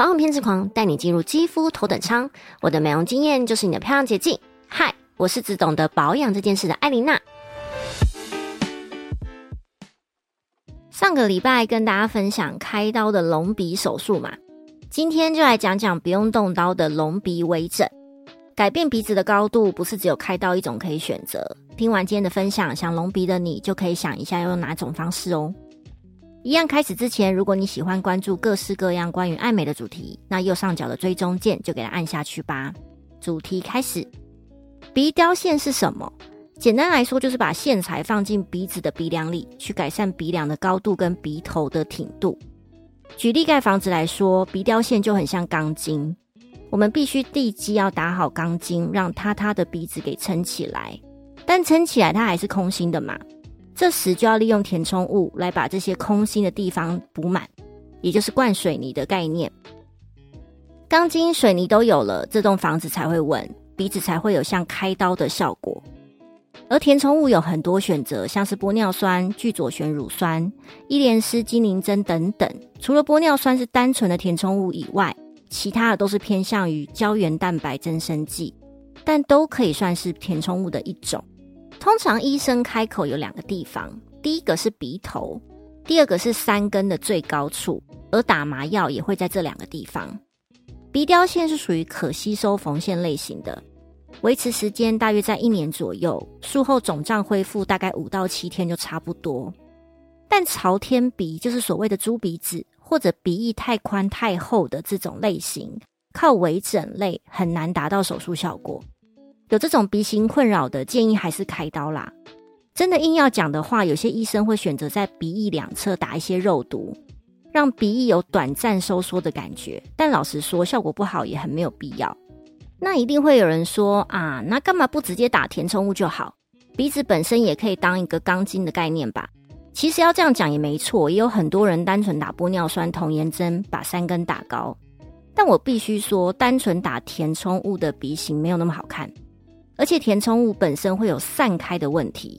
保养偏执狂带你进入肌肤头等舱，我的美容经验就是你的漂亮捷径。嗨，我是只懂得保养这件事的艾琳娜。上个礼拜跟大家分享开刀的隆鼻手术嘛，今天就来讲讲不用动刀的隆鼻微整。改变鼻子的高度不是只有开刀一种可以选择。听完今天的分享，想隆鼻的你就可以想一下要用哪种方式哦。一样开始之前，如果你喜欢关注各式各样关于爱美的主题，那右上角的追踪键就给它按下去吧。主题开始，鼻雕线是什么？简单来说，就是把线材放进鼻子的鼻梁里，去改善鼻梁的高度跟鼻头的挺度。举例盖房子来说，鼻雕线就很像钢筋，我们必须地基要打好钢筋，让塌塌的鼻子给撑起来。但撑起来它还是空心的嘛？这时就要利用填充物来把这些空心的地方补满，也就是灌水泥的概念。钢筋、水泥都有了，这栋房子才会稳，鼻子才会有像开刀的效果。而填充物有很多选择，像是玻尿酸、聚左旋乳酸、伊莲丝精灵针等等。除了玻尿酸是单纯的填充物以外，其他的都是偏向于胶原蛋白增生剂，但都可以算是填充物的一种。通常医生开口有两个地方，第一个是鼻头，第二个是三根的最高处，而打麻药也会在这两个地方。鼻雕线是属于可吸收缝线类型的，维持时间大约在一年左右，术后肿胀恢复大概五到七天就差不多。但朝天鼻就是所谓的猪鼻子或者鼻翼太宽太厚的这种类型，靠微整类很难达到手术效果。有这种鼻型困扰的，建议还是开刀啦。真的硬要讲的话，有些医生会选择在鼻翼两侧打一些肉毒，让鼻翼有短暂收缩的感觉。但老实说，效果不好也很没有必要。那一定会有人说啊，那干嘛不直接打填充物就好？鼻子本身也可以当一个钢筋的概念吧？其实要这样讲也没错，也有很多人单纯打玻尿酸童颜针把三根打高。但我必须说，单纯打填充物的鼻型没有那么好看。而且填充物本身会有散开的问题，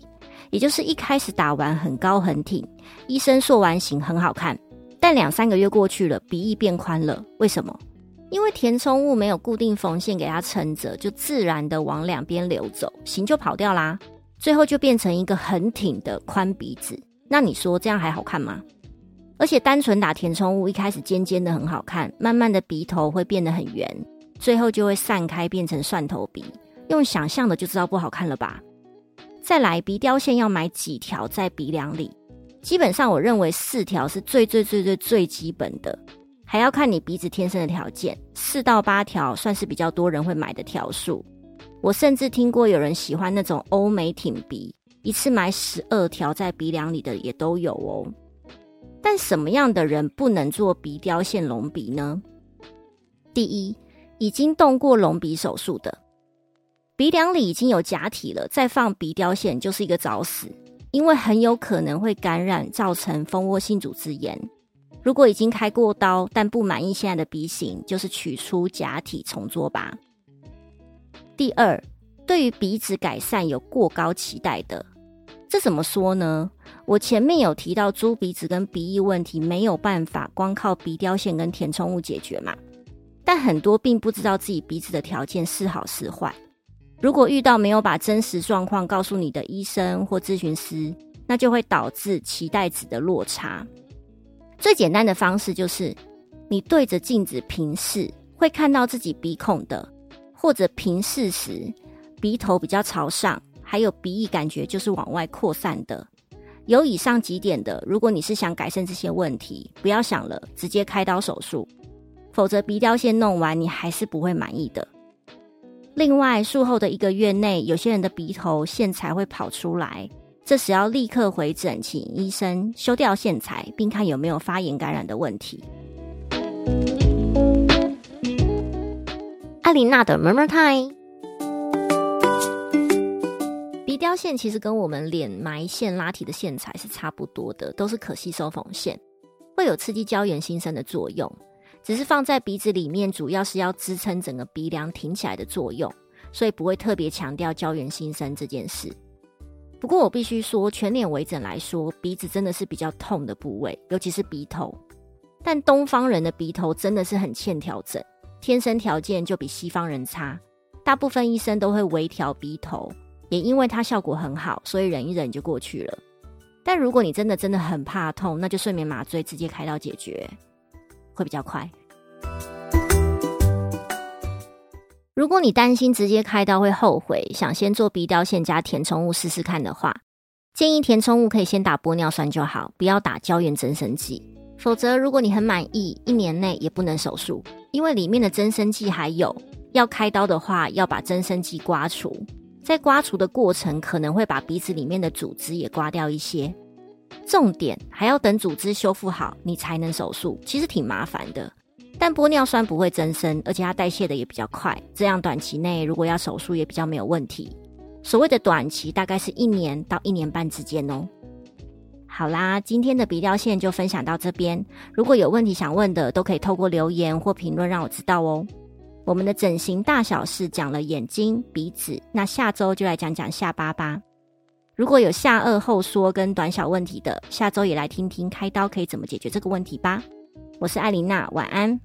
也就是一开始打完很高很挺，医生塑完形很好看，但两三个月过去了，鼻翼变宽了，为什么？因为填充物没有固定缝线给它撑着，就自然的往两边流走，形就跑掉啦，最后就变成一个很挺的宽鼻子。那你说这样还好看吗？而且单纯打填充物，一开始尖尖的很好看，慢慢的鼻头会变得很圆，最后就会散开变成蒜头鼻。用想象的就知道不好看了吧？再来，鼻雕线要买几条在鼻梁里？基本上，我认为四条是最最最最最基本的，还要看你鼻子天生的条件。四到八条算是比较多人会买的条数。我甚至听过有人喜欢那种欧美挺鼻，一次买十二条在鼻梁里的也都有哦。但什么样的人不能做鼻雕线隆鼻呢？第一，已经动过隆鼻手术的。鼻梁里已经有假体了，再放鼻雕线就是一个找死，因为很有可能会感染，造成蜂窝性组织炎。如果已经开过刀，但不满意现在的鼻型，就是取出假体重做吧。第二，对于鼻子改善有过高期待的，这怎么说呢？我前面有提到猪鼻子跟鼻翼问题没有办法光靠鼻雕线跟填充物解决嘛，但很多并不知道自己鼻子的条件是好是坏。如果遇到没有把真实状况告诉你的医生或咨询师，那就会导致期待值的落差。最简单的方式就是，你对着镜子平视，会看到自己鼻孔的，或者平视时鼻头比较朝上，还有鼻翼感觉就是往外扩散的。有以上几点的，如果你是想改善这些问题，不要想了，直接开刀手术，否则鼻雕线弄完你还是不会满意的。另外，术后的一个月内，有些人的鼻头线材会跑出来，这时要立刻回诊，请医生修掉线材，并看有没有发炎感染的问题。艾琳娜的 Murmur Time，鼻雕线其实跟我们脸埋线拉提的线材是差不多的，都是可吸收缝线，会有刺激胶原新生的作用。只是放在鼻子里面，主要是要支撑整个鼻梁挺起来的作用，所以不会特别强调胶原新生这件事。不过我必须说，全脸微整来说，鼻子真的是比较痛的部位，尤其是鼻头。但东方人的鼻头真的是很欠调整，天生条件就比西方人差。大部分医生都会微调鼻头，也因为它效果很好，所以忍一忍就过去了。但如果你真的真的很怕痛，那就睡眠麻醉直接开刀解决，会比较快。如果你担心直接开刀会后悔，想先做鼻雕线加填充物试试看的话，建议填充物可以先打玻尿酸就好，不要打胶原增生剂。否则，如果你很满意，一年内也不能手术，因为里面的增生剂还有。要开刀的话，要把增生剂刮除，在刮除的过程可能会把鼻子里面的组织也刮掉一些。重点还要等组织修复好，你才能手术，其实挺麻烦的。但玻尿酸不会增生，而且它代谢的也比较快，这样短期内如果要手术也比较没有问题。所谓的短期，大概是一年到一年半之间哦。好啦，今天的鼻雕线就分享到这边。如果有问题想问的，都可以透过留言或评论让我知道哦。我们的整形大小事讲了眼睛、鼻子，那下周就来讲讲下巴吧。如果有下颚后缩跟短小问题的，下周也来听听开刀可以怎么解决这个问题吧。我是艾琳娜，晚安。